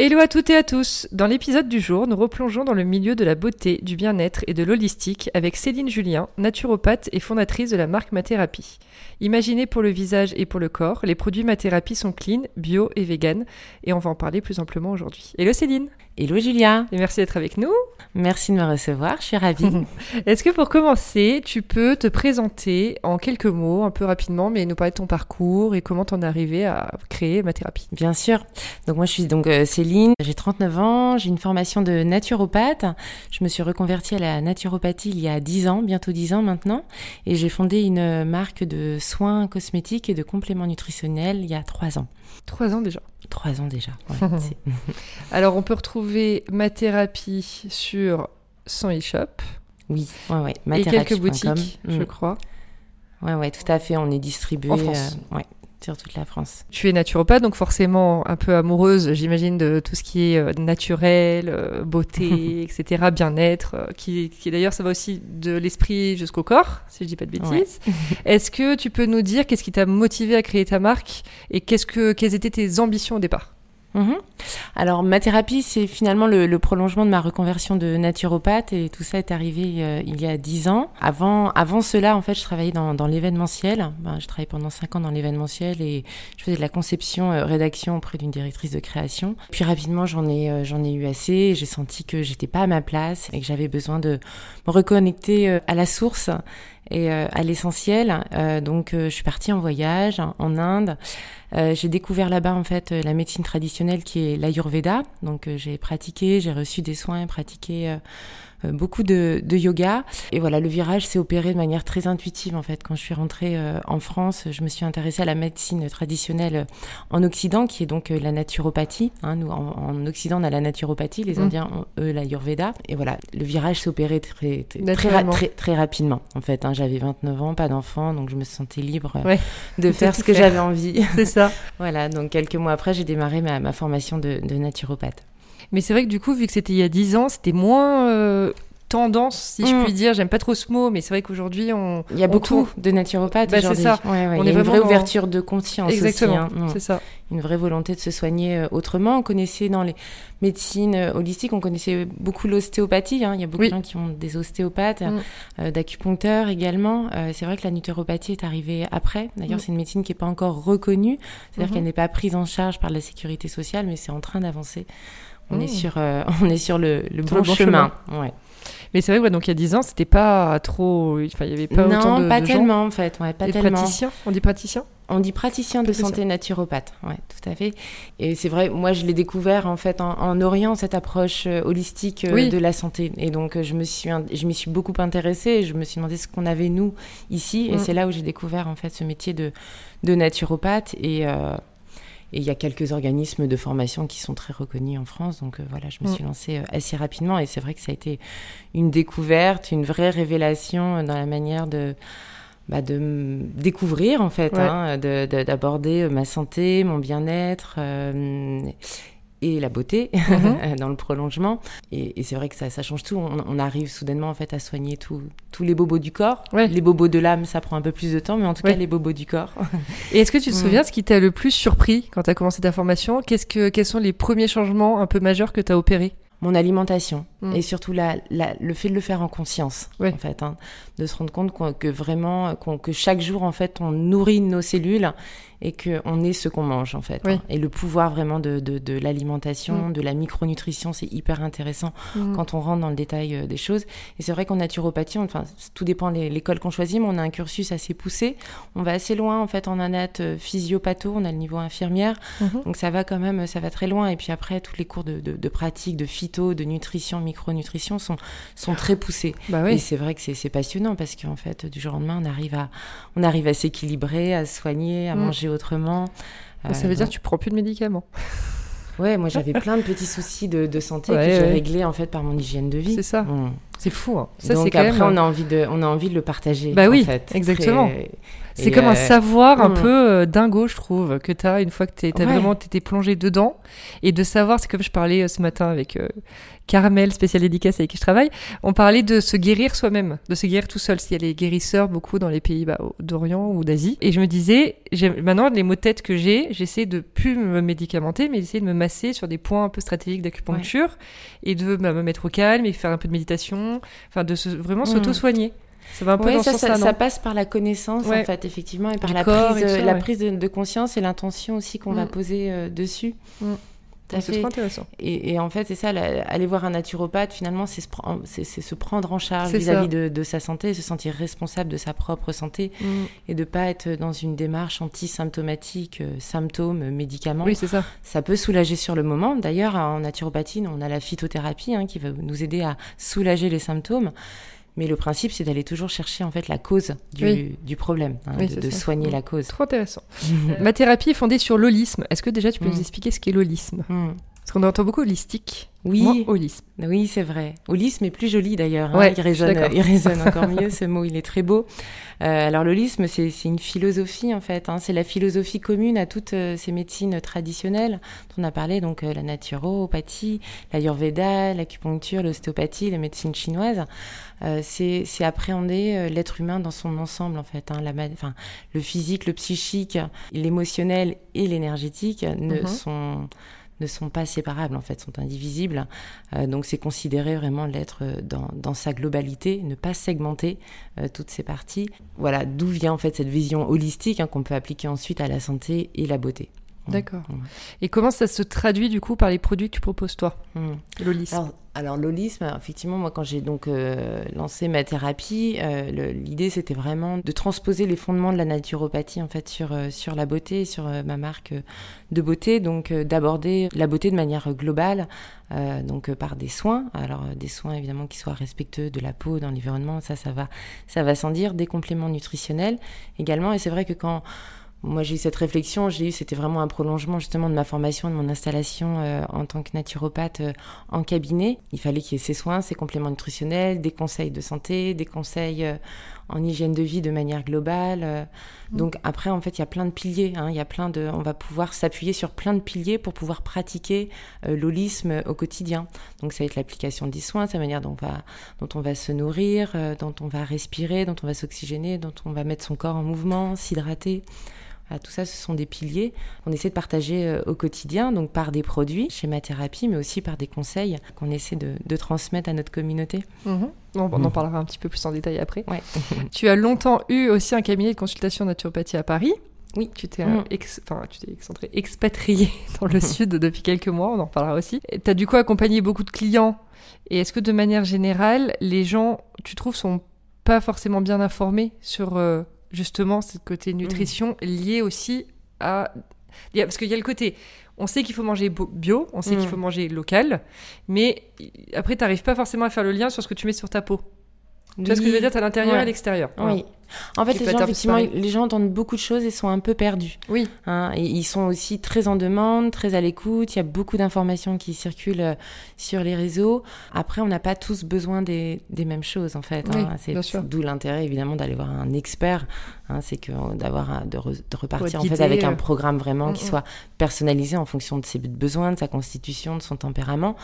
Hello à toutes et à tous Dans l'épisode du jour, nous replongeons dans le milieu de la beauté, du bien-être et de l'holistique avec Céline Julien, naturopathe et fondatrice de la marque Mathérapie. Imaginez pour le visage et pour le corps, les produits Mathérapie sont clean, bio et vegan et on va en parler plus amplement aujourd'hui. Hello Céline Hello Julia Et merci d'être avec nous Merci de me recevoir, je suis ravie. Est-ce que pour commencer, tu peux te présenter en quelques mots, un peu rapidement, mais nous parler de ton parcours et comment t'en es arrivé à créer ma thérapie Bien sûr. Donc moi je suis donc euh, J'ai 39 ans, j'ai une formation de naturopathe. Je me suis reconvertie à la naturopathie il y a 10 ans, bientôt 10 ans maintenant, et j'ai fondé une marque de soins cosmétiques et de compléments nutritionnels il y a 3 ans. Trois ans déjà. Trois ans déjà. Alors, on peut retrouver ma thérapie sur son e-shop. Oui, ouais, ouais. Et quelques boutiques, je mm. crois. Ouais, ouais, tout à fait. On est distribué. En France. Euh, ouais sur toute la France. Tu es naturopathe, donc forcément un peu amoureuse, j'imagine, de tout ce qui est euh, naturel, euh, beauté, etc., bien-être, euh, qui, qui d'ailleurs, ça va aussi de l'esprit jusqu'au corps, si je dis pas de bêtises. Est-ce que tu peux nous dire qu'est-ce qui t'a motivé à créer ta marque et qu'est-ce que, quelles étaient tes ambitions au départ? Mhm. Alors ma thérapie, c'est finalement le, prolongement de ma reconversion de naturopathe et tout ça est arrivé euh, il y a dix ans. Avant, avant cela, en fait, je travaillais dans, l'événementiel. Ben, je travaillais pendant cinq ans dans l'événementiel et je faisais de la conception, euh, rédaction auprès d'une directrice de création. Puis rapidement, j'en ai, euh, ai eu assez. J'ai senti que j'étais pas à ma place et que j'avais besoin de me reconnecter à la source et à l'essentiel. donc, je suis partie en voyage en Inde. Euh, j'ai découvert là-bas en fait la médecine traditionnelle qui est l'Ayurveda. Donc euh, j'ai pratiqué, j'ai reçu des soins, pratiqué euh, euh, beaucoup de, de, yoga. Et voilà, le virage s'est opéré de manière très intuitive en fait. Quand je suis rentrée euh, en France, je me suis intéressée à la médecine traditionnelle euh, en Occident, qui est donc la naturopathie. Hein. Nous, en, Occident, on a la naturopathie, les mmh. Indiens ont eux l'Ayurveda. Et voilà, le virage s'est opéré très très, très, très, rapidement en fait. Hein. J'avais 29 ans, pas d'enfant, donc je me sentais libre de faire ce que j'avais envie. C'est ça. voilà, donc quelques mois après, j'ai démarré ma, ma formation de, de naturopathe. Mais c'est vrai que du coup, vu que c'était il y a 10 ans, c'était moins euh, tendance, si je mm. puis dire. J'aime pas trop ce mot, mais c'est vrai qu'aujourd'hui, on. Il y a beaucoup de naturopathes bah, C'est ça. Ouais, ouais. On il y a une vraie ouverture de conscience Exactement. Hein. C'est ça. Une vraie volonté de se soigner euh, autrement. On connaissait dans les médecines euh, holistiques, on connaissait beaucoup l'ostéopathie. Hein. Il y a beaucoup de gens qui ont des ostéopathes, mm. euh, d'acupuncteurs également. Euh, c'est vrai que la naturopathie est arrivée après. D'ailleurs, mm. c'est une médecine qui n'est pas encore reconnue. C'est-à-dire mm-hmm. qu'elle n'est pas prise en charge par la sécurité sociale, mais c'est en train d'avancer. On, est sur, on est sur le, le, bon, chemin. chemin. Ouais. Mais c'est vrai, ouais, donc il y a 10 ans, c'était pas trop. Enfin, il y avait pas non, autant de. Non, pas tellement en fait. Ouais, pas Les tellement. praticiens On dit praticiens? On dit praticien de santé naturopathe, ouais, tout à fait. Et c'est vrai, moi je l'ai découvert en fait en, Orient cette approche euh, holistique euh, de la santé. Et donc euh, je me suis, je m'y suis beaucoup intéressée. Et je me suis demandé ce qu'on avait nous ici. Et mm. c'est là où j'ai découvert en fait ce métier de, de naturopathe. Et, et il y a quelques organismes de formation qui sont très reconnus en France. Donc euh, voilà, je me mm. suis lancée euh, assez rapidement. Et c'est vrai que ça a été une découverte, une vraie révélation dans la manière de, bah, de découvrir, en fait, hein, d'aborder ma santé, mon bien-être. Euh, et la beauté mhm. dans le prolongement. Et, c'est vrai que ça, ça change tout. On, arrive soudainement en fait à soigner tous les bobos du corps. Les bobos de l'âme, ça prend un peu plus de temps, mais en tout cas les bobos du corps. et est-ce que tu te mm. souviens ce qui t'a le plus surpris quand tu as commencé ta formation? Qu'est-ce que, Quels sont les premiers changements un peu majeurs que tu as opérés? Mon alimentation mm. et surtout la, le fait de le faire en conscience en fait hein, de se rendre compte que vraiment que chaque jour en fait on nourrit nos cellules et qu'on est ce qu'on mange en fait. Hein. Et le pouvoir vraiment de, de, de l'alimentation, mm. de la micronutrition, c'est hyper intéressant mm. quand on rentre dans le détail euh, des choses. Et c'est vrai qu'en naturopathie, enfin tout dépend de l'école qu'on choisit, mais on a un cursus assez poussé. On va assez loin en fait en anat euh, physiopatho, on a le niveau infirmière, mm-hmm. donc ça va quand même, ça va très loin. Et puis après tous les cours de, de, de pratique, de phyto, de nutrition, micronutrition sont, sont très poussées. Bah oui. Et c'est vrai que c'est passionnant parce qu'en fait, du jour au lendemain, on arrive à, on arrive à s'équilibrer, à se soigner, à Mm. Manger autrement. Ça Euh, veut dire que tu prends plus de médicaments. Ouais, moi j'avais plein de petits soucis de, de santé Ouais, que j'ai ouais. réglés en fait par mon hygiène de vie. C'est ça. Mm. C'est fou. Hein. Ça, Donc quand après, même. on a envie de, on a envie de le partager. Bah en oui, fait. exactement. Très- C'est comme un euh, savoir un hmm. peu euh, dingo, je trouve, que tu as une fois que tu Ouais. vraiment été plongé dedans. Et de savoir, c'est comme je parlais euh, ce matin avec Carmel, spéciale dédicace avec qui je travaille, on parlait de se guérir soi-même, de se guérir tout seul. S'il y a les guérisseurs beaucoup dans les pays bah, d'Orient ou d'Asie. Et je me disais, maintenant, les maux de tête que j'ai, j'essaie de plus me médicamenter, mais d'essayer de me masser sur des points un peu stratégiques d'acupuncture et de bah, me mettre au calme et faire un peu de méditation, enfin de se, vraiment Hmm. s'auto-soigner. Ça va un peu Ouais, dans ça, ce ça, sens-là, ça non passe par la connaissance Ouais. en fait, effectivement, et par Du la corps prise, et tout ça, la ouais. prise de, de conscience et l'intention aussi qu'on va Mm. poser euh, dessus. Mm. C'est trop intéressant. Et, et en fait, c'est ça, la- aller voir un naturopathe, finalement, c'est se, prendre en charge vis-à-vis de, de sa santé, se sentir responsable de sa propre santé et de pas être dans une démarche anti-symptomatique, euh, symptômes, euh, médicaments. Oui, c'est ça. Ça peut soulager sur le moment. D'ailleurs, en naturopathie, on a la phytothérapie hein, qui va nous aider à soulager les symptômes. Mais le principe, c'est d'aller toujours chercher en fait la cause du, Oui. du problème, hein, Oui, de, soigner Mm. la cause. Trop intéressant. Ma thérapie est fondée sur l'holisme. Est-ce que déjà tu peux Mm. nous expliquer ce qu'est l'holisme? Mm. Parce qu'on entend beaucoup holistique. Oui. Holisme. Oui, c'est vrai. Holisme est plus joli d'ailleurs. hein. Ouais, il, résonne, d'accord. il résonne encore mieux, ce mot, il est très beau. Euh, alors l'holisme, c'est c'est une philosophie en fait. hein. C'est la philosophie commune à toutes euh, ces médecines traditionnelles dont on a parlé, donc euh, la naturopathie, l'ayurveda, l'acupuncture, l'ostéopathie, la médecine chinoise. Euh, c'est appréhender l'être humain dans son ensemble en fait. hein. La enfin, le physique, le psychique, l'émotionnel et l'énergétique ne Mhm. sont ne sont pas séparables en fait, sont indivisibles. Euh, donc c'est considérer vraiment l'être euh, dans, dans sa globalité, ne pas segmenter euh, toutes ces parties. Voilà d'où vient en fait cette vision holistique hein, qu'on peut appliquer ensuite à la santé et la beauté. D'accord. Mm. Et comment ça se traduit du coup par les produits que tu proposes toi Mm. L'holisme. Alors, alors l'holisme, effectivement, moi quand j'ai donc euh, lancé ma thérapie, euh, l'idée c'était vraiment de transposer les fondements de la naturopathie en fait sur euh, sur la beauté, sur euh, ma marque de beauté, donc euh, d'aborder la beauté de manière globale, euh, donc euh, par des soins. Alors euh, des soins évidemment qui soient respectueux de la peau, dans l'environnement, ça ça va ça va sans dire. Des compléments nutritionnels également, et c'est vrai que quand moi, j'ai eu cette réflexion, j'ai eu, c'était vraiment un prolongement justement de ma formation, de mon installation euh, en tant que naturopathe euh, en cabinet. Il fallait qu'il y ait ces soins, ces compléments nutritionnels, des conseils de santé, des conseils euh, en hygiène de vie de manière globale. euh. Donc après, en fait, il y a plein de piliers. hein, y a plein de, on va pouvoir s'appuyer sur plein de piliers pour pouvoir pratiquer euh, l'holisme au quotidien. Donc ça va être l'application des soins, sa manière dont on va, dont on va se nourrir, euh, dont on va respirer, dont on va s'oxygéner, dont on va mettre son corps en mouvement, s'hydrater. Voilà, tout ça, ce sont des piliers qu'on essaie de partager euh, au quotidien, donc par des produits chez ma thérapie, mais aussi par des conseils qu'on essaie de, de transmettre à notre communauté. Mhm. On, on en Mm. parlera un petit peu plus en détail après. Ouais. Tu as longtemps eu aussi un cabinet de consultation naturopathie à Paris. Oui. Tu t'es euh, ex- t'es excentré, expatrié dans le sud depuis quelques mois, on en reparlera aussi. Tu as du coup accompagné beaucoup de clients. Et est-ce que de manière générale, les gens, tu trouves, sont pas forcément bien informés sur euh, justement ce côté nutrition lié aussi à. Parce qu'il y a le côté. On sait qu'il faut manger bio, on sait qu'il faut manger local, mais après, tu n'arrives pas forcément à faire le lien sur ce que tu mets sur ta peau. Tu vois ce que je veux dire, à l'intérieur et à Ouais. l'extérieur. Voilà. Oui. En fait, les gens, effectivement, les gens entendent beaucoup de choses et sont un peu perdus. Oui. hein. et ils sont aussi très en demande, très à l'écoute. Il y a beaucoup d'informations qui circulent euh, sur les réseaux. Après, on n'a pas tous besoin des, des mêmes choses, en fait. Oui, hein. C'est bien sûr. d'où l'intérêt, évidemment, d'aller voir un expert. hein. C'est que euh, d'avoir un- de, re- de repartir en fait avec euh. un programme vraiment Mm, qui mm. soit personnalisé en fonction de ses besoins, de sa constitution, de son tempérament.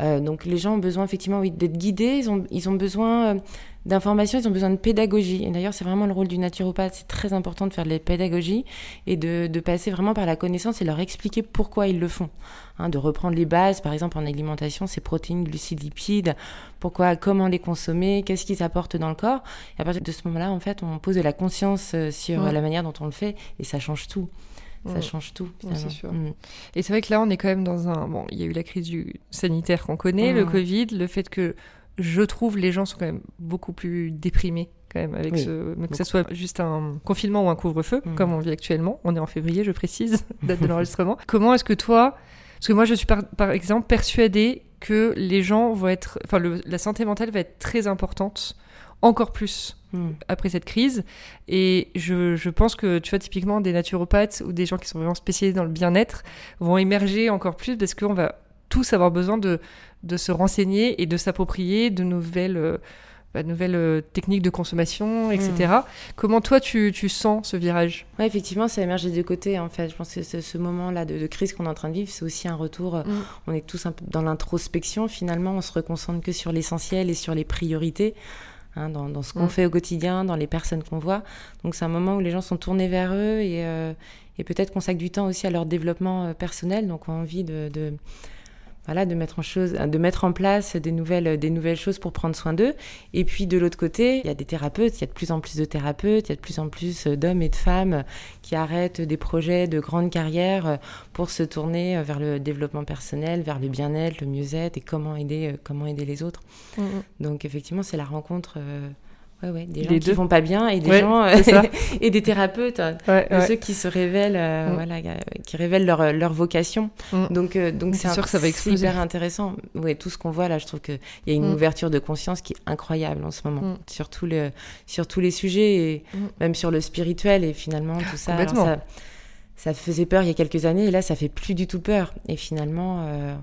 Euh, donc les gens ont besoin effectivement oui, d'être guidés, ils ont, ils ont besoin euh, d'informations, ils ont besoin de pédagogie. Et d'ailleurs, c'est vraiment le rôle du naturopathe, c'est très important de faire de la pédagogie et de, de passer vraiment par la connaissance et leur expliquer pourquoi ils le font. Hein, de reprendre les bases, par exemple en alimentation, ces protéines, glucides, lipides, pourquoi, comment les consommer, qu'est-ce qu'ils apportent dans le corps. Et à partir de ce moment-là, en fait, on pose de la conscience euh, sur Ouais. la manière dont on le fait et ça change tout. Ça Mm. change tout. C'est finalement. sûr. Et c'est vrai que là, on est quand même dans un. Bon, il y a eu la crise du sanitaire qu'on connaît, le Covid, le fait que je trouve les gens sont quand même beaucoup plus déprimés quand même avec Oui, ce que beaucoup. soit juste un confinement ou un couvre-feu Mhm. comme on vit actuellement on est en février je précise date de l'enregistrement comment est-ce que toi Parce que moi, je suis par, par exemple persuadée que les gens vont être, enfin, le- la santé mentale va être très importante, encore plus Hmm. après cette crise. Et je, je pense que, tu vois, typiquement, des naturopathes ou des gens qui sont vraiment spécialisés dans le bien-être vont émerger encore plus parce qu'on va tous avoir besoin de, de se renseigner et de s'approprier de nouvelles, euh, bah, nouvelles euh, techniques de consommation, etc. Comment toi, tu, tu sens ce virage? Ouais, effectivement, ça émerge des deux côtés. En fait, je pense que ce, moment-là de, de crise qu'on est en train de vivre, c'est aussi un retour. euh, Mm. On est tous un peu dans l'introspection. Finalement, on se reconcentre que sur l'essentiel et sur les priorités, hein, dans, dans ce qu'on Mm. fait au quotidien, dans les personnes qu'on voit. Donc, c'est un moment où les gens sont tournés vers eux et, euh, et peut-être consacrent du temps aussi à leur développement personnel. Donc, ont envie de, de voilà, de mettre en chose, de mettre en place des nouvelles, des nouvelles choses pour prendre soin d'eux. Et puis de l'autre côté, il y a des thérapeutes, il y a de plus en plus de thérapeutes, il y a de plus en plus d'hommes et de femmes qui arrêtent des projets de grande carrière pour se tourner vers le développement personnel, vers le bien-être, le mieux-être et comment aider, comment aider les autres. Donc effectivement, c'est la rencontre. euh, Ouais, ouais, des gens Les qui deux. vont pas bien et des Ouais, gens et des thérapeutes de ouais. ceux qui se révèlent euh, Mm. voilà euh, qui révèlent leur, leur vocation Mm. donc euh, donc C'est sûr un- que ça va exploser. hyper intéressant ouais tout ce qu'on voit là je trouve que il y a une Mm. ouverture de conscience qui est incroyable en ce moment sur tous les sur tous les sujets et même sur le spirituel et finalement tout ça ça faisait peur il y a quelques années et là ça fait plus du tout peur et finalement euh,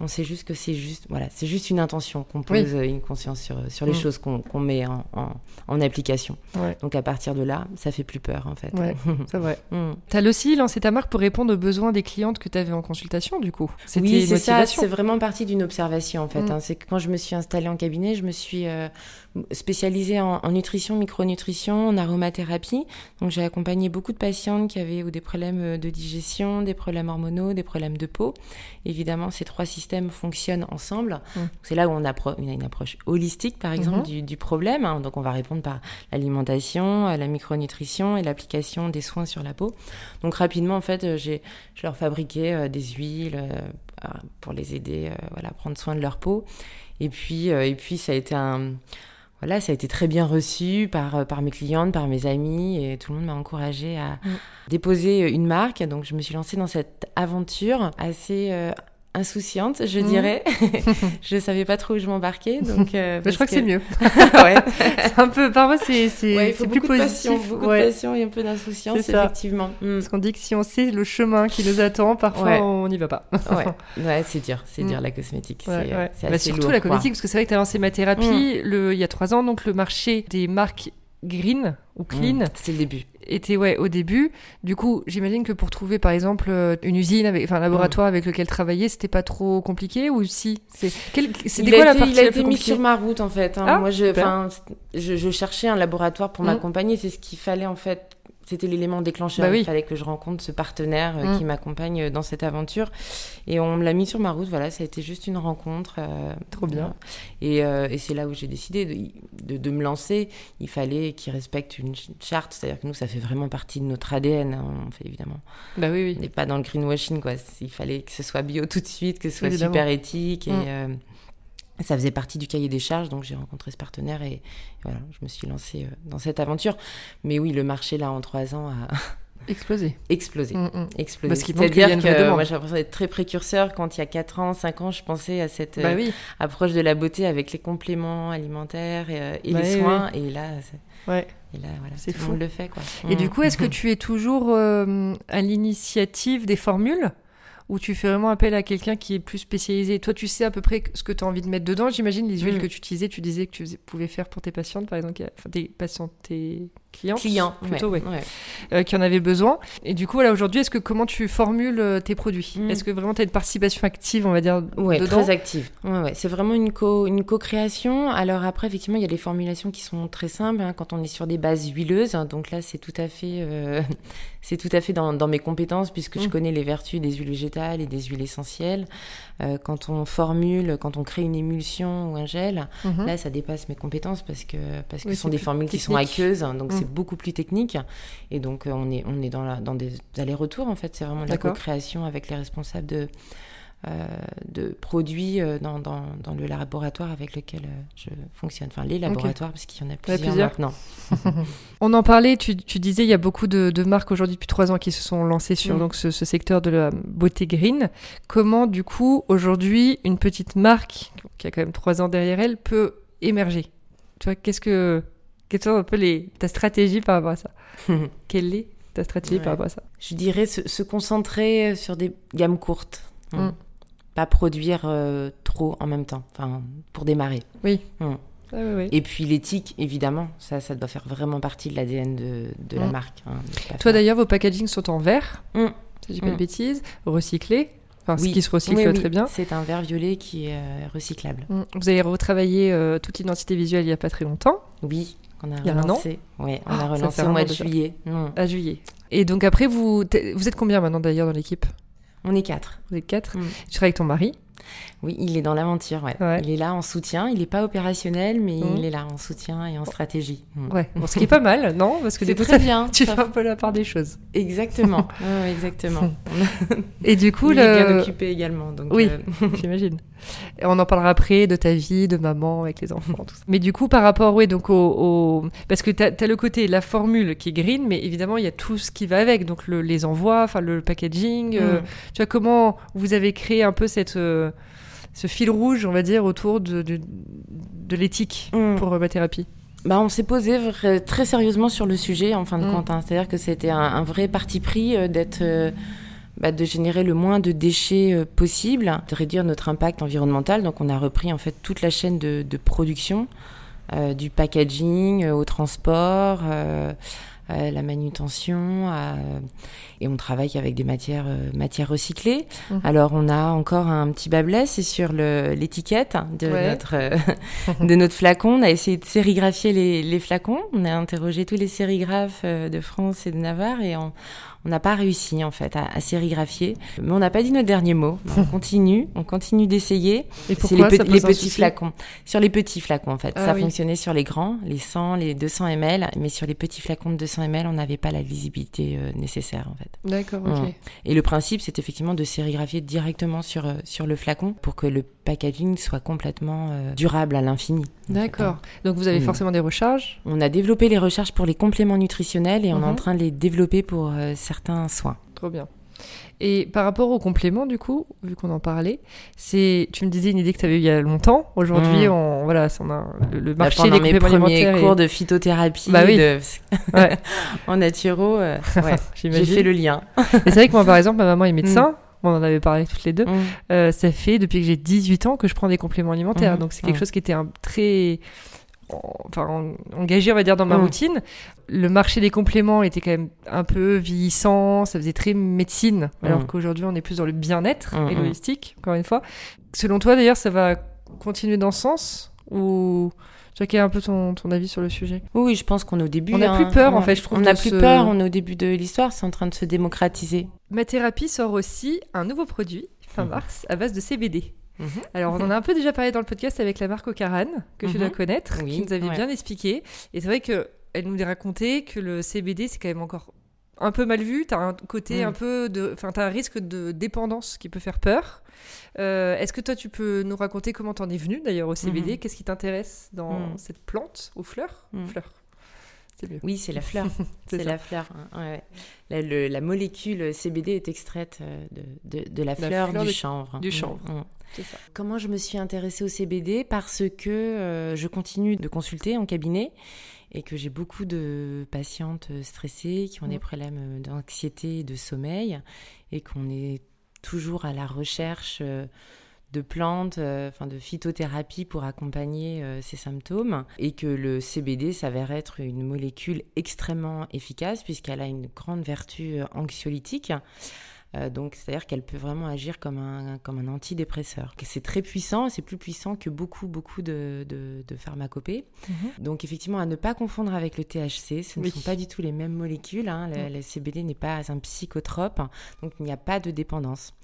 on sait juste que c'est juste voilà c'est juste une intention qu'on pose euh, une conscience sur sur les Mm. choses qu'on met en, en, en application Ouais. donc à partir de là ça fait plus peur en fait Ouais, c'est vrai. Mm. T'as aussi lancé ta marque pour répondre aux besoins des clientes que tu avais en consultation, du coup. Oui, c'est ça. C'est vraiment partie d'une observation, en fait. Mm. hein. C'est que quand je me suis installée en cabinet, je me suis euh, spécialisée en, en nutrition, micronutrition, en aromathérapie. Donc, j'ai accompagné beaucoup de patientes qui avaient ou des problèmes euh, de digestion, des problèmes hormonaux, des problèmes de peau. Évidemment, ces trois systèmes fonctionnent ensemble. Mm. C'est là où on, a une approche holistique, par exemple, Mhm. du, du problème. hein. Donc, on va répondre par l'alimentation, euh, la micronutrition et l'application des soins sur la peau. Donc, rapidement, en fait, euh, j'ai, je leur fabriquais euh, des huiles euh, pour les aider euh, voilà, à prendre soin de leur peau. Et puis, et puis ça a été un. Voilà, ça a été très bien reçu par, par mes clientes, par mes amis, et tout le monde m'a encouragée à Mm. déposer une marque. Donc, je me suis lancée dans cette aventure assez euh, insouciante, je Mm. dirais. je savais pas trop où je m'embarquais, donc. euh, je crois que c'est mieux. ouais. c'est un peu, parfois, c'est c'est- Ouais, il faut c'est plus positif. passion, beaucoup ouais. de passion et un peu d'insouciance, effectivement. Mm. Parce qu'on dit que si on sait le chemin qui nous attend, parfois Ouais. on n'y va pas. Ouais, c'est dur, c'est Mm. dur la cosmétique. Ouais, c'est Bah, surtout lourd, la quoi. cosmétique, parce que c'est vrai que tu as lancé ma thérapie le, il y a trois ans, donc le marché des marques green ou clean Mm. C'est le début. était ouais au début. Du coup, j'imagine que pour trouver par exemple euh, une usine, avec, enfin un laboratoire avec lequel travailler, c'était pas trop compliqué ou si? C'est quel- c'était quoi la partie il a été mis sur ma route en fait. hein. Ah, Moi, je, je, je cherchais un laboratoire pour Mm. m'accompagner. C'est ce qu'il fallait en fait. C'était l'élément déclencheur. Bah oui. Il fallait que je rencontre ce partenaire euh, Mm. qui m'accompagne dans cette aventure. Et on me l'a mis sur ma route. Voilà, ça a été juste une rencontre. euh, Trop bien. Et, euh, et c'est là où j'ai décidé de, de, de me lancer. Il fallait qu'il respecte une ch- charte. C'est-à-dire que nous, ça fait vraiment partie de notre ADN. hein. On fait évidemment. Bah oui On oui. n'est pas dans le greenwashing, quoi. Il fallait que ce soit bio tout de suite, que ce soit Évidemment. super éthique. Et Mm. Ça faisait partie du cahier des charges. Donc j'ai rencontré ce partenaire et, et voilà, je me suis lancée euh, dans cette aventure. Mais oui, le marché, là, en trois ans, a Explosé. explosé. Mm, mm. Explosé. C'est-à-dire que moi, j'ai l'impression d'être très précurseur quand il y a 4 ans, 5 ans, je pensais à cette Bah euh, approche de la beauté avec les compléments alimentaires et, euh, et Bah les oui, soins. Et là, Ouais. et là voilà, tout fou. le monde le fait. Quoi. Et Mm. du coup, est-ce que tu es toujours euh, à l'initiative des formules? Ou tu fais vraiment appel à quelqu'un qui est plus spécialisé Toi, tu sais à peu près ce que tu as envie de mettre dedans. J'imagine les huiles Mm. que tu utilisais, tu disais que tu pouvais faire pour tes patientes, par exemple, enfin tes patientes, tes clientes, Client, plutôt, ouais, ouais. euh, qui en avaient besoin. Et du coup, voilà, aujourd'hui, est-ce que comment tu formules euh, tes produits? Mm. Est-ce que vraiment tu as une participation active, on va dire, dedans? très active. Ouais. C'est vraiment une co une co-création. Alors après, effectivement, il y a des formulations qui sont très simples hein, quand on est sur des bases huileuses. hein. Donc là, c'est tout à fait, euh, c'est tout à fait dans, dans mes compétences puisque je Mm. connais les vertus des huiles végétales et des huiles essentielles. Euh, quand on formule, quand on crée une émulsion ou un gel, Mhm. Là, ça dépasse mes compétences parce que parce que Oui, ce sont c'est des formules qui sont aqueuses, hein, donc Mm. C'est beaucoup plus technique. Et donc euh, on est on est dans la, dans des allers-retours en fait. C'est vraiment de la co-création avec les responsables de de produits dans, dans, dans, le laboratoire avec lequel je fonctionne. Enfin, les laboratoires, parce qu'il y en a plusieurs, maintenant. On en parlait, tu, tu, disais, il y a beaucoup de, de marques aujourd'hui depuis trois ans qui se sont lancées sur mm. donc, ce, ce, secteur de la beauté green. Comment, du coup, aujourd'hui, une petite marque qui a quand même trois ans derrière elle peut émerger? Tu vois, qu'est-ce que. Quelle est un peu les, ta stratégie par rapport à ça? Quelle est ta stratégie par rapport à ça? Je dirais se, concentrer sur des gammes courtes. Mm. Pas produire euh, trop en même temps, enfin, pour démarrer. Oui. Mm. Et puis l'éthique, évidemment, ça, ça doit faire vraiment partie de l'ADN de, de la mm. marque. Hein, Toi d'ailleurs, vos packagings sont en verre, si je dis pas de bêtises, recyclés. Enfin, ce qui se recycle très bien. C'est un verre violet qui est euh, recyclable. Vous avez retravaillé euh, toute l'identité visuelle il n'y a pas très longtemps. Oui, on a relancé. Oui, on a ah, relancé au mois de juillet. À juillet. Et donc après, vous, vous êtes combien maintenant d'ailleurs dans l'équipe? On est quatre. Vous êtes quatre. Mm. Tu travailles avec ton mari? Oui, il est dans l'aventure, ouais. Il est là en soutien. Il n'est pas opérationnel, mais il mmh. est là en soutien et en stratégie. Mmh. Ouais, ce qui est pas mal, non Parce que c'est très bien. Tu fais un peu la part des choses. Exactement. exactement. et du coup, il est bien occupé également. Donc oui, euh, j'imagine. On en parlera après de ta vie, de maman avec les enfants, tout ça. Mais du coup, par rapport, oui, donc au, parce que tu as, le côté la formule qui est green, mais évidemment il y a tout ce qui va avec, donc les envois, enfin le packaging. Euh, mmh. tu vois comment vous avez créé un peu cette euh, ce fil rouge, on va dire, autour de, de, l'éthique mm. pour ma thérapie bah, on s'est posé très sérieusement sur le sujet en fin de mm. compte. Hein. C'est-à-dire que c'était un, vrai parti pris euh, d'être, euh, bah, de générer le moins de déchets euh, possible, de réduire notre impact environnemental. Donc on a repris en fait toute la chaîne de, de production, du packaging au transport. Euh, la manutention, et on travaille avec des matières, euh, matières recyclées. Mhm. Alors on a encore un petit bablesse, c'est sur l'étiquette de, notre, euh, de notre flacon. On a essayé de sérigraphier les, les, flacons. On a interrogé tous les sérigraphes de France et de Navarre et on, on n'a pas réussi en fait à, sérigraphier, mais on n'a pas dit notre dernier mot. On continue, on continue d'essayer. Pourquoi les, les petits flacons Sur les petits flacons en fait. Ah ça fonctionnait sur les grands, les 100, les 200 ml, mais sur les petits flacons de 200 ml, on n'avait pas la visibilité euh, nécessaire en fait. D'accord, ok. Mmh. Et le principe, c'est effectivement de sérigraphier directement sur euh, sur le flacon pour que le packaging soit complètement euh, durable à l'infini. D'accord. Donc vous avez mmh. forcément des recharges On a développé les recharges pour les compléments nutritionnels et on est en mmh. train de les développer pour certains soins. Trop bien. Et par rapport aux compléments, du coup, vu qu'on en parlait, c'est, tu me disais une idée que tu avais eu il y a longtemps. Aujourd'hui, mmh. on, voilà, on a le, bah, marché des compléments alimentaires. mes cours de phytothérapie, bah oui. en naturo, euh, j'ai fait le lien. et c'est vrai que moi, par exemple, ma maman est médecin. Mmh. On en avait parlé toutes les deux. Mmh. Euh, ça fait depuis que j'ai 18 ans que je prends des compléments alimentaires. Donc c'est quelque chose qui était un très enfin, engagé, on va dire, dans ma mm. routine. Le marché des compléments était quand même un peu vieillissant, ça faisait très médecine, alors qu'aujourd'hui, on est plus dans le bien-être mm, et l'holistique, encore une fois. Selon toi, d'ailleurs, ça va continuer dans ce sens ou tu as quel est un peu ton, ton, avis sur le sujet? Oui, je pense qu'on est au début. On n'a plus hein. peur, en fait, je trouve. On n'a plus peur, on est au début de l'histoire, c'est en train de se démocratiser. Ma thérapie sort aussi un nouveau produit, fin mars, à base de CBD. Mhm. Alors, on en a un peu déjà parlé dans le podcast avec la marque Ocaran, que tu dois mhm. connaître, qui nous avait bien expliqué. Et c'est vrai qu'elle nous a raconté que le CBD, c'est quand même encore un peu mal vu. Tu as un côté mm. un peu de. Enfin, tu as un risque de dépendance qui peut faire peur. Euh, est-ce que toi, tu peux nous raconter comment t'en es venu d'ailleurs au CBD mhm. Qu'est-ce qui t'intéresse dans cette plante aux fleurs mm. Oui, c'est la fleur. c'est la fleur. Hein, la, molécule CBD est extraite euh, de, de, la, fleur, du chanvre. Du chanvre. Comment je me suis intéressée au CBD Parce que euh, je continue de consulter en cabinet et que j'ai beaucoup de patientes stressées qui ont des problèmes d'anxiété et de sommeil et qu'on est toujours à la recherche euh, de plantes, euh, enfin de phytothérapie pour accompagner ces symptômes et que le CBD s'avère être une molécule extrêmement efficace puisqu'elle a une grande vertu anxiolytique. Euh, donc, c'est-à-dire qu'elle peut vraiment agir comme un, comme un antidépresseur. C'est très puissant, c'est plus puissant que beaucoup, beaucoup de, de, pharmacopées. Mhm. Donc, effectivement, à ne pas confondre avec le THC, ce ne sont pas du tout les mêmes molécules. Hein. Le, CBD n'est pas un psychotrope, donc il n'y a pas de dépendance.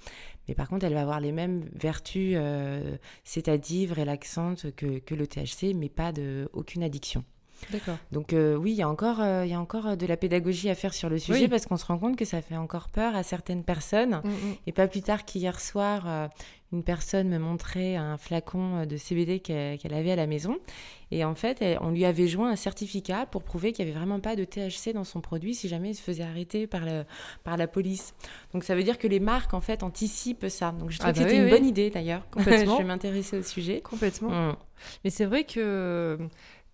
Mais par contre, elle va avoir les mêmes vertus euh, sédatives, relaxantes que, que le THC, mais pas de, aucune addiction. D'accord. Donc euh, oui, il y a encore, euh, il y a encore de la pédagogie à faire sur le sujet Oui. parce qu'on se rend compte que ça fait encore peur à certaines personnes. Mm, mm. Et pas plus tard qu'hier soir, euh, une personne me montrait un flacon euh, de CBD qu'elle avait à la maison. Et en fait, on lui avait joint un certificat pour prouver qu'il n'y avait vraiment pas de THC dans son produit si jamais il se faisait arrêter par, le, par la police. Donc ça veut dire que les marques, en fait, anticipent ça. Donc je trouve Ah que bah c'était oui, une oui. bonne idée d'ailleurs. Complètement. je vais m'intéresser au sujet. Complètement. Mm. Mais c'est vrai que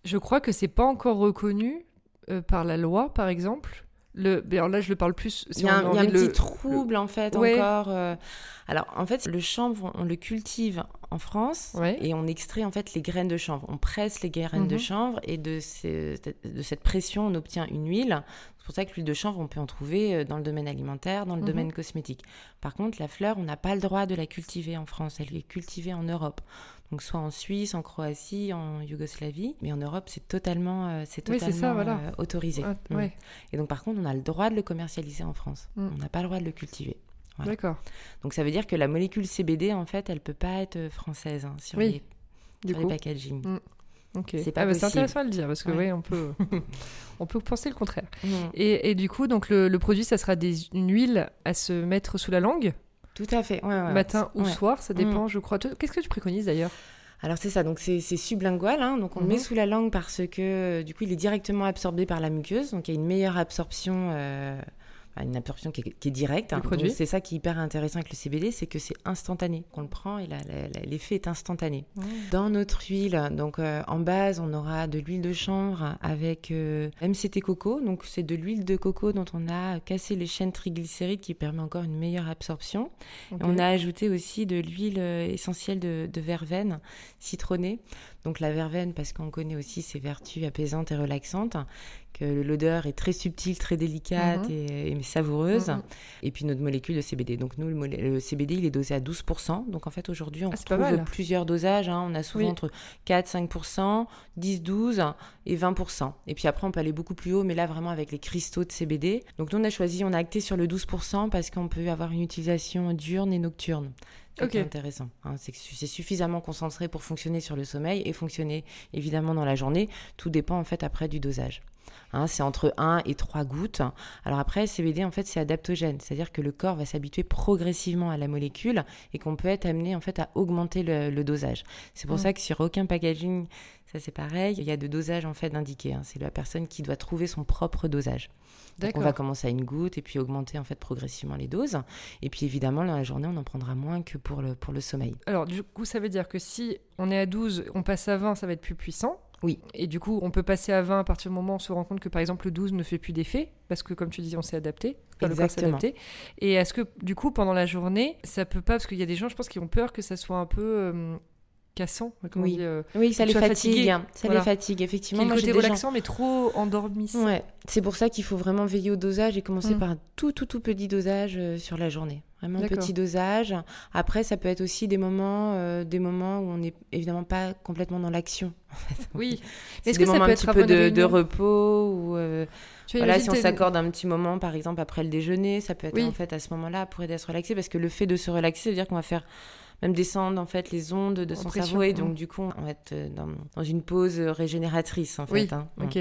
je crois que c'est pas encore reconnu euh, par la loi, par exemple. Le... là, je le parle plus. Si Il y a on un, y a petit le- trouble en fait Ouais. encore. euh. Alors en fait, le chanvre, on le cultive en France Ouais. et on extrait en fait les graines de chanvre. On presse les graines de Mhm. chanvre et de, ces- de cette pression, on obtient une huile. C'est pour ça que l'huile de chanvre, on peut en trouver euh, dans le domaine alimentaire, dans le Mhm. domaine cosmétique. Par contre, la fleur, on n'a pas le droit de la cultiver en France. Elle est cultivée en Europe. Donc soit en Suisse, en Croatie, en Yougoslavie, mais en Europe, c'est totalement, euh, c'est Oui, totalement ça, voilà. euh, autorisé. Ah, Mm. ouais, Et donc, par contre, on a le droit de le commercialiser en France. Mm. On n'a pas le droit de le cultiver. Voilà. d'accord. Donc, ça veut dire que la molécule CBD, en fait, elle peut pas être euh, française hein, sur, Oui, les, sur packaging. ok. c'est pas Ah bah, intéressant à le dire parce que Ouais. ouais, on peut, on peut penser le contraire. Mm. Et, et du coup, donc le, le produit, ça sera des, une huile à se mettre sous la langue, Tout à fait. Ouais, ouais, matin ou soir, ça dépend, je crois. Qu'est-ce que tu préconises d'ailleurs? Alors, c'est ça. Donc, c'est sublingual. hein. donc, on le Mhm. met sous la langue parce que, euh, du coup, il est directement absorbé par la muqueuse. Donc, il y a une meilleure absorption. euh, enfin, une absorption qui est, qui est directe. Hein. C'est ça qui est hyper intéressant avec le CBD, c'est que c'est instantané. On le prend et l'effet est instantané. Dans notre huile, donc euh, en base, on aura de l'huile de chanvre avec euh, MCT coco. Donc c'est de l'huile de coco dont on a cassé les chaînes triglycérides qui permet encore une meilleure absorption. Et on a ajouté aussi de l'huile euh, essentielle de, de verveine citronnée. Donc la verveine parce qu'on connaît aussi ses vertus apaisantes et relaxantes, que l'odeur est très subtile, très délicate Mhm. et, et savoureuse. Mhm. Et puis notre molécule de CBD. Donc nous, le, CBD, il est dosé à 12%. Donc en fait, aujourd'hui, on Ah, retrouve plusieurs dosages. hein. On a souvent Oui. entre 4, 5%, 10, 12 et 20%. Et puis après, on peut aller beaucoup plus haut, mais là, vraiment avec les cristaux de CBD. Donc nous, on a choisi, on a acté sur le 12% parce qu'on peut avoir une utilisation diurne et nocturne. C'est intéressant. hein. C'est que c'est suffisamment concentré pour fonctionner sur le sommeil et fonctionner évidemment dans la journée. Tout dépend en fait après du dosage. Hein, c'est entre 1 et 3 gouttes. Alors après, CBD, en fait, c'est adaptogène, c'est-à-dire que le corps va s'habituer progressivement à la molécule et qu'on peut être amené en fait à augmenter le, le dosage. C'est pour Mm. ça que sur aucun packaging, ça c'est pareil, il y a de dosage en fait indiqué. hein. C'est la personne qui doit trouver son propre dosage. Donc on va commencer à une goutte et puis augmenter en fait progressivement les doses. Et puis évidemment, dans la journée, on en prendra moins que pour le, pour le sommeil. Alors, du coup, ça veut dire que si on est à 12, on passe à 20, ça va être plus puissant. Oui. Et du coup, on peut passer à 20 à partir du moment où on se rend compte que, par exemple, le 12 ne fait plus d'effet, parce que, comme tu dis, on s'est adapté. Enfin, le corps s'est Exactement. adapté. Et est-ce que, du coup, pendant la journée, ça peut pas, parce qu'il y a des gens, je pense, qui ont peur que ça soit un peu euh, cassant, comment Oui. on dit, euh, Oui, ça les fatigue. hein. Ça Voilà. les fatigue, effectivement. Moi, côté gens- relaxant, mais trop endormissant. Ouais, c'est pour ça qu'il faut vraiment veiller au dosage et commencer Mm. par un tout tout tout petit dosage euh, sur la journée. Vraiment petit dosage. Après, ça peut être aussi des moments, euh, des moments où on n'est évidemment pas complètement dans l'action. en fait. Oui. Est-ce que ça peut un être petit peu de, repos ou voilà, si on s'accorde un petit moment, par exemple après le déjeuner, ça peut être Oui. en fait à ce moment-là pour aider à se relaxer parce que le fait de se relaxer, ça veut dire qu'on va faire même descendre en fait les ondes de En son pression, cerveau et donc du coup on va être euh, dans, dans une pause régénératrice en fait. Oui, hein. Ok.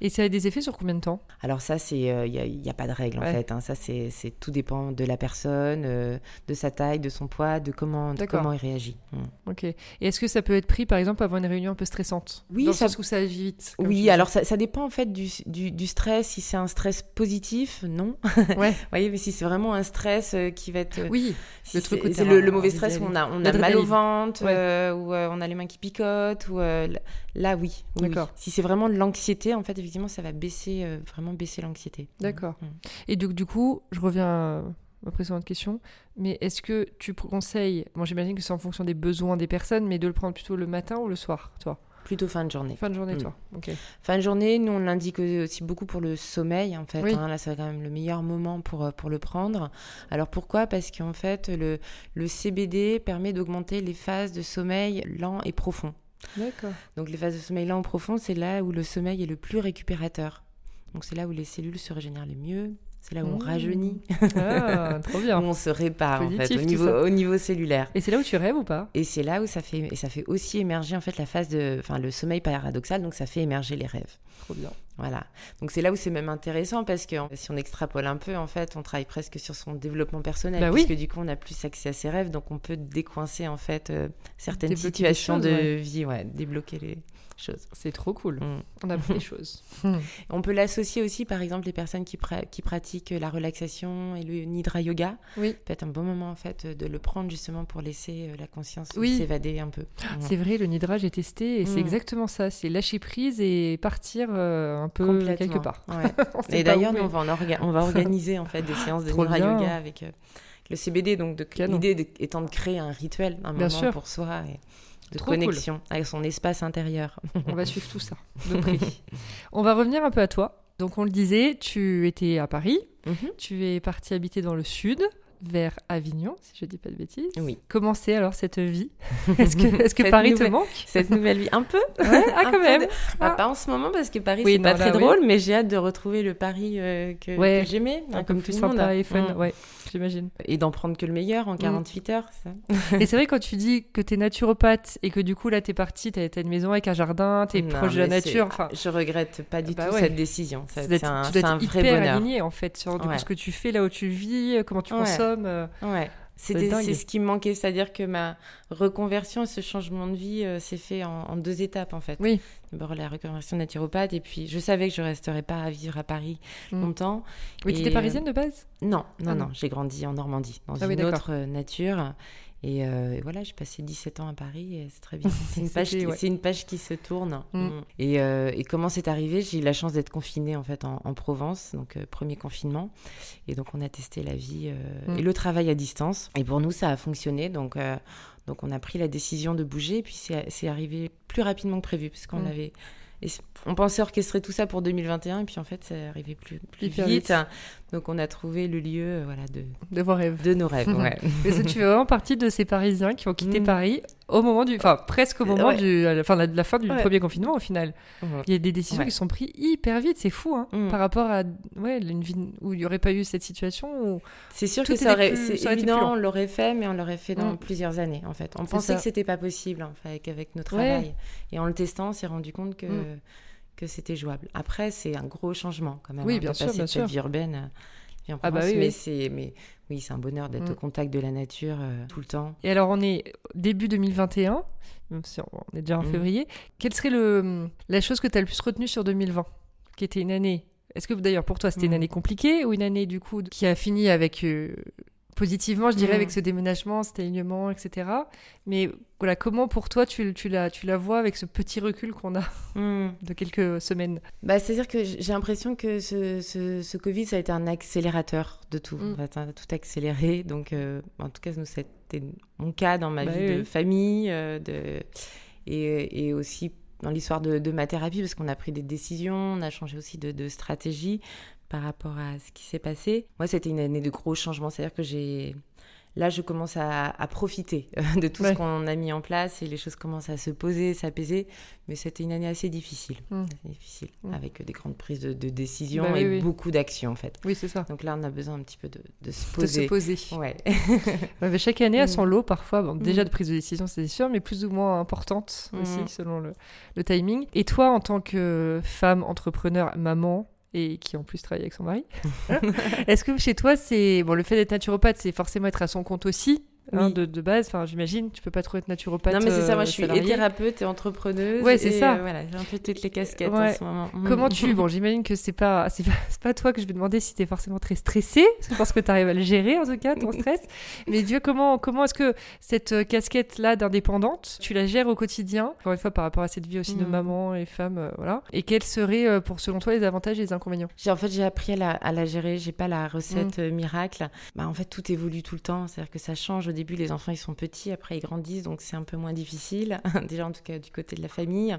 Et ça a des effets sur combien de temps? Alors ça, c'est il n'y a, a pas de règle Ouais. en fait. hein. Ça, c'est tout dépend de la personne, euh, de sa taille, de son poids, de comment, de comment il réagit. Mm. Ok. Et est-ce que ça peut être pris, par exemple, avant une réunion un peu stressante? Oui, Dans le ça- sens où ça agit vite. Oui, alors ça, ça dépend en fait du, du, du stress. Si c'est un stress positif, non. Ouais. Vous voyez, mais si c'est vraiment un stress euh, qui va être... Oui. si le truc c'est le, mauvais stress où on a, on a mal au ventre, Ouais. euh, où euh, on a les mains qui picotent, ou euh, là- oui. D'accord. Si c'est vraiment de l'anxiété, en fait, effectivement, ça va baisser, vraiment baisser l'anxiété. D'accord. Mm. Et donc, du coup, je reviens à ma précédente question, mais est-ce que tu conseilles, bon j'imagine que c'est en fonction des besoins des personnes, mais de le prendre plutôt le matin ou le soir, toi? Plutôt fin de journée. Fin de journée, Mm. toi Ok. Fin de journée, nous on l'indique aussi beaucoup pour le sommeil en fait. Oui. hein. là, c'est quand même le meilleur moment pour, euh, pour le prendre. Alors pourquoi? Parce qu'en fait, le, le CBD permet d'augmenter les phases de sommeil lent et profond. D'accord. Donc les phases de sommeil lent et profond, c'est là où le sommeil est le plus récupérateur. Donc c'est là où les cellules se régénèrent le mieux C'est là où on rajeunit. Ah, trop bien. où on se répare en fait, Positif, au niveau, au niveau cellulaire. Et c'est là où tu rêves ou pas? Et c'est là où ça fait, et ça fait aussi émerger en fait la phase de, enfin le sommeil paradoxal, donc ça fait émerger les rêves. Trop bien. Voilà. Donc c'est là où c'est même intéressant parce que si on extrapole un peu, en fait, on travaille presque sur son développement personnel, Bah oui. puisque du coup on a plus accès à ses rêves, donc on peut décoincer en fait euh, certaines Débloquer situations choses, de ouais. vie, ouais, débloquer les choses. C'est trop cool. Mm. On apprend des choses. On peut l'associer aussi, par exemple, les personnes qui, pra- qui pratiquent la relaxation et le nidra yoga. Oui. Peut-être un bon moment en fait de le prendre justement pour laisser euh, la conscience Oui. s'évader un peu. C'est vrai, le Nidra, j'ai testé et c'est Mm. exactement ça. C'est lâcher prise et partir euh, un peu quelque part. Ouais. Et d'ailleurs, on va, en orga- on va organiser en fait des séances de bien. Yoga avec euh, le CBD. Donc, l'idée étant de créer un rituel, un Bien moment sûr. pour soi et de Trop connexion avec son espace intérieur. On va suivre tout ça de on va revenir un peu à toi. Donc on le disait, tu étais à Paris, Mhm. tu es parti habiter dans le sud, vers Avignon, si je dis pas de bêtises. Oui. Comment c'est alors cette vie? Est-ce que, Paris te manque? Cette nouvelle vie, un peu. Ouais, Ah, Un quand peu même. de- Ah. Bah, pas en ce moment parce que Paris Oui, c'est pas là, très oui. drôle, mais j'ai hâte de retrouver le Paris euh, que, Ouais. que j'aimais, hein, comme tout le monde. sympa et fun, Mm. ouais, j'imagine. Et d'en prendre que le meilleur en 48 heures. Ça. Et c'est vrai quand tu dis que t'es naturopathe et que du coup là t'es parti, t'as t'as une maison avec un jardin, t'es Non, proche de la nature, enfin je regrette pas du Bah tout ouais. cette décision. Tu C'est un, tu vrai hyper bonheur. aligné en fait sur ce que tu fais, là où tu vis, comment tu consommes. Euh. Ouais. C'est ce qui me manquait, c'est-à-dire que ma reconversion, ce changement de vie euh, s'est fait en, en deux étapes en fait. Oui. D'abord la reconversion naturopathe et puis je savais que je resterais pas à vivre à Paris Mm. longtemps. Oui, Et, t'étais euh, parisienne de base? Non, non, Ah non, non. j'ai grandi en Normandie, dans Ah une autre nature. Et, euh, et voilà, j'ai passé 17 ans à Paris et c'est très bien. C'est une, page qui- ouais. c'est une page qui se tourne. Mm. Mm. Et, euh, et comment c'est arrivé? J'ai eu la chance d'être confinée en fait en, en Provence, donc euh, premier confinement. Et donc on a testé la vie Mm. et le travail à distance. Et pour nous, ça a fonctionné. Donc, donc on a pris la décision de bouger. Et puis c'est arrivé plus rapidement que prévu, parce qu'on avait... et on pensait orchestrer tout ça pour 2021, et puis en fait, c'est arrivé plus, plus vite. vite. Donc on a trouvé le lieu euh, voilà, de, de vos rêves. de nos rêves. ouais. Mais ça, tu fais vraiment partie de ces Parisiens qui ont quitté Mm. Paris au moment du, enfin presque au moment Ouais. du, la la, fin du Ouais. premier confinement au final. Il y a des décisions Ouais. qui sont prises hyper vite, c'est fou, hein, Mm. par rapport à ouais une vie où il y aurait pas eu cette situation. C'est sûr que ça aurait, plus- c'est ça aurait évident, on l'aurait fait, mais on l'aurait fait dans Mm. plusieurs années en fait. On pensait ça. que c'était pas possible en fait, avec, avec notre travail. Et en le testant, on s'est rendu compte que, Mm. que c'était jouable. Après, c'est un gros changement quand même. Oui, hein, bien de sûr, passer bien de cette sûr. vie urbaine en Ah bah oui, mais oui. c'est, mais oui, c'est un bonheur d'être Mm. au contact de la nature euh, tout le temps. Et alors on est début 2021, même si on est déjà en Mm. février. Quelle serait le la chose que tu as le plus retenue sur 2020, qui était une année Est-ce que d'ailleurs pour toi c'était une Mm. année compliquée ou une année du coup qui a fini avec euh, positivement, je dirais, Mm. avec ce déménagement, cet alignement, etc. Mais voilà, comment pour toi tu, tu, la, tu la vois avec ce petit recul qu'on a Mm. de quelques semaines? Bah, C'est-à-dire que j'ai l'impression que ce, ce, ce Covid, ça a été un accélérateur de tout. Mm. En fait, hein, tout accéléré. Donc, euh, en tout cas, c'était mon cas dans ma Bah vie oui, de famille euh, de... et, et aussi dans l'histoire de, de ma thérapie, parce qu'on a pris des décisions, on a changé aussi de, de stratégie par rapport à ce qui s'est passé. Moi, c'était une année de gros changements. C'est-à-dire que j'ai... Là, je commence à, à profiter euh, de tout Ouais. ce qu'on a mis en place et les choses commencent à se poser, s'apaiser. Mais c'était une année assez difficile. Mm. Assez difficile, Mm. avec des grandes prises de, de décisions Bah et oui. beaucoup d'actions, en fait. Oui, c'est ça. Donc là, on a besoin un petit peu de, de se De se poser. poser. Ouais. Ouais, mais chaque année a Mm. son lot parfois. Bon, déjà de prise de décision, c'est sûr, mais plus ou moins importante aussi selon le, le timing. Et toi, en tant que femme, entrepreneur, maman, et qui en plus travaille avec son mari, est-ce que chez toi, c'est bon le fait d'être naturopathe, c'est forcément être à son compte aussi hein, Oui. de, de base. Enfin, j'imagine, tu peux pas trop être naturopathe. non, mais c'est ça, moi, euh, je suis et thérapeute et entrepreneuse. Ouais, c'est ça. euh, voilà, j'ai un peu toutes les casquettes Ouais. en ce moment. Mm. Comment tu bon j'imagine que c'est pas c'est pas, c'est pas toi que je vais demander si tu es forcément très stressé je pense que tu arrives à le gérer en tout cas ton stress mais Dieu comment comment est-ce que cette euh, casquette là d'indépendante tu la gères au quotidien? Encore une fois par rapport à cette vie aussi de Mhm. maman et femme euh, voilà et quels seraient euh, pour selon toi les avantages et les inconvénients? J'ai en fait j'ai appris à la, à la gérer. J'ai pas la Mm. recette euh, miracle. Bah en fait tout évolue tout le temps. C'est-à-dire que ça change. Début les enfants ils sont petits, après ils grandissent, donc c'est un peu moins difficile. Déjà en tout cas du côté de la famille.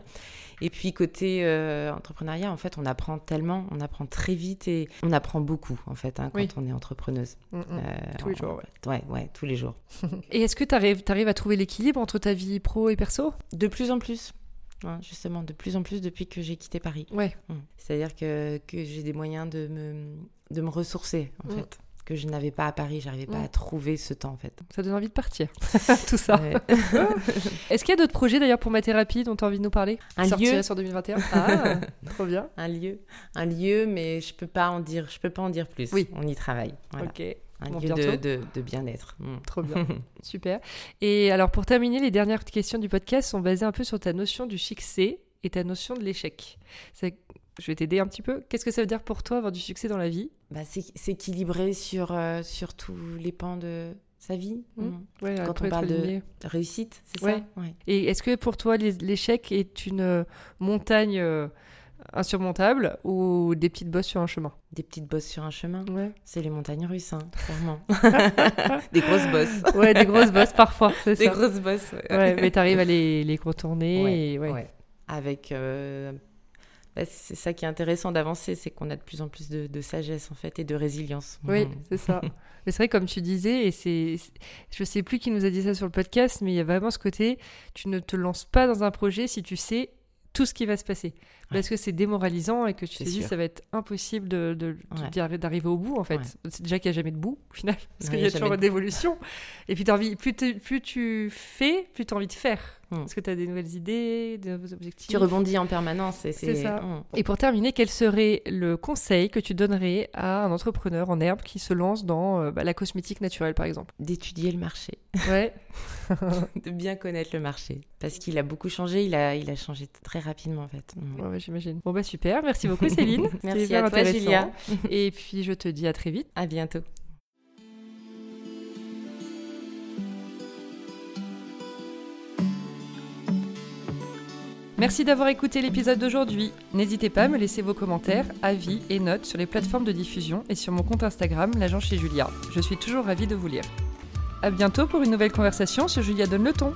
Et puis côté euh, entrepreneuriat, en fait on apprend tellement, on apprend très vite et on apprend beaucoup en fait hein, quand Oui. on est entrepreneuse. Mm, mm. Euh, Tous les en- jours, Ouais ouais tous les jours. et est-ce que tu arrives, à trouver l'équilibre entre ta vie pro et perso? De plus en plus. hein, justement, de plus en plus depuis que j'ai quitté Paris. Ouais. Mm. C'est-à-dire que, que j'ai des moyens de me, de me ressourcer, en fait. Que je n'avais pas à Paris, j'arrivais pas Mm. à trouver ce temps, en fait. Ça donne envie de partir, tout ça. Est-ce qu'il y a d'autres projets d'ailleurs pour ma thérapie dont tu as envie de nous parler Un lieu. sur 2021 Ah, trop bien. un lieu, un lieu, mais je peux pas en dire, je peux pas en dire plus. Oui. On y travaille. Voilà. Ok, Un Bon, lieu bientôt. de, de, de bien-être. Mm. trop bien. Super. Et alors pour terminer, les dernières questions du podcast sont basées un peu sur ta notion du succès et ta notion de l'échec. Je vais t'aider un petit peu. Qu'est-ce que ça veut dire pour toi avoir du succès dans la vie Bah, c'est s'équilibrer sur, euh, sur tous les pans de sa vie. Mm. Mm. ouais, Quand on parle de-. Réussite, c'est Ouais. ça ouais. Et est-ce que pour toi l'échec est une euh, montagne euh, insurmontable ou des petites bosses sur un chemin? Des petites bosses sur un chemin. Ouais. C'est les montagnes russes, hein, clairement. des grosses bosses. Ouais, des grosses bosses parfois, c'est Des grosses bosses. ouais. Mais t'arrives à les, les contourner. Et. Avec. euh, bah, c'est ça qui est intéressant d'avancer, c'est qu'on a de plus en plus de, de sagesse en fait et de résilience. Oui, Mhm. c'est ça. Mais c'est vrai, comme tu disais, et c'est- je sais plus qui nous a dit ça sur le podcast, mais il y a vraiment ce côté, tu ne te lances pas dans un projet si tu sais tout ce qui va se passer. Parce que c'est démoralisant et que tu te dis ça va être impossible de, de- d'arriver au bout en fait. C'est déjà qu'il n'y a jamais de bout au final, parce qu'il y a toujours de d'évolution. Et puis envie, plus, tu- plus tu fais, plus tu as envie de faire. Mm. Parce que tu as des nouvelles idées, de nouveaux objectifs. Tu rebondis en permanence. et C'est ça. Mm. Et pour terminer, quel serait le conseil que tu donnerais à un entrepreneur en herbe qui se lance dans euh, bah, la cosmétique naturelle, par exemple? D'étudier le marché, Ouais. de bien connaître le marché, parce qu'il a beaucoup changé. Il a, il a changé très rapidement en fait. Mm. Ouais, j'imagine. Bon, bah super. Merci beaucoup, Céline. Merci à toi. Julia. Et puis, je te dis à très vite. À bientôt. Merci d'avoir écouté l'épisode d'aujourd'hui. N'hésitez pas à me laisser vos commentaires, avis et notes sur les plateformes de diffusion et sur mon compte Instagram, l'agent chez Julia. Je suis toujours ravie de vous lire. À bientôt pour une nouvelle conversation sur Julia Donne le ton.